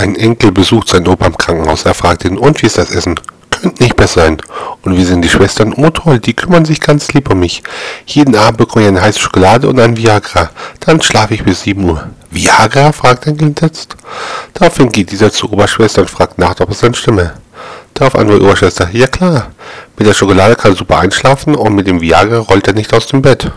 Ein Enkel besucht seinen Opa im Krankenhaus. Er fragt ihn, und wie ist das Essen? Könnte nicht besser sein. Und wie sind die Schwestern? Oh toll, die kümmern sich ganz lieb um mich. Jeden Abend bekomme ich eine heiße Schokolade und ein Viagra. Dann schlafe ich bis 7 Uhr. Viagra? fragt Enkel entsetzt. Daraufhin geht dieser zur Oberschwester und fragt nach, ob es dann stimme. Darauf antwortet Oberschwester, ja klar, mit der Schokolade kann er super einschlafen und mit dem Viagra rollt er nicht aus dem Bett.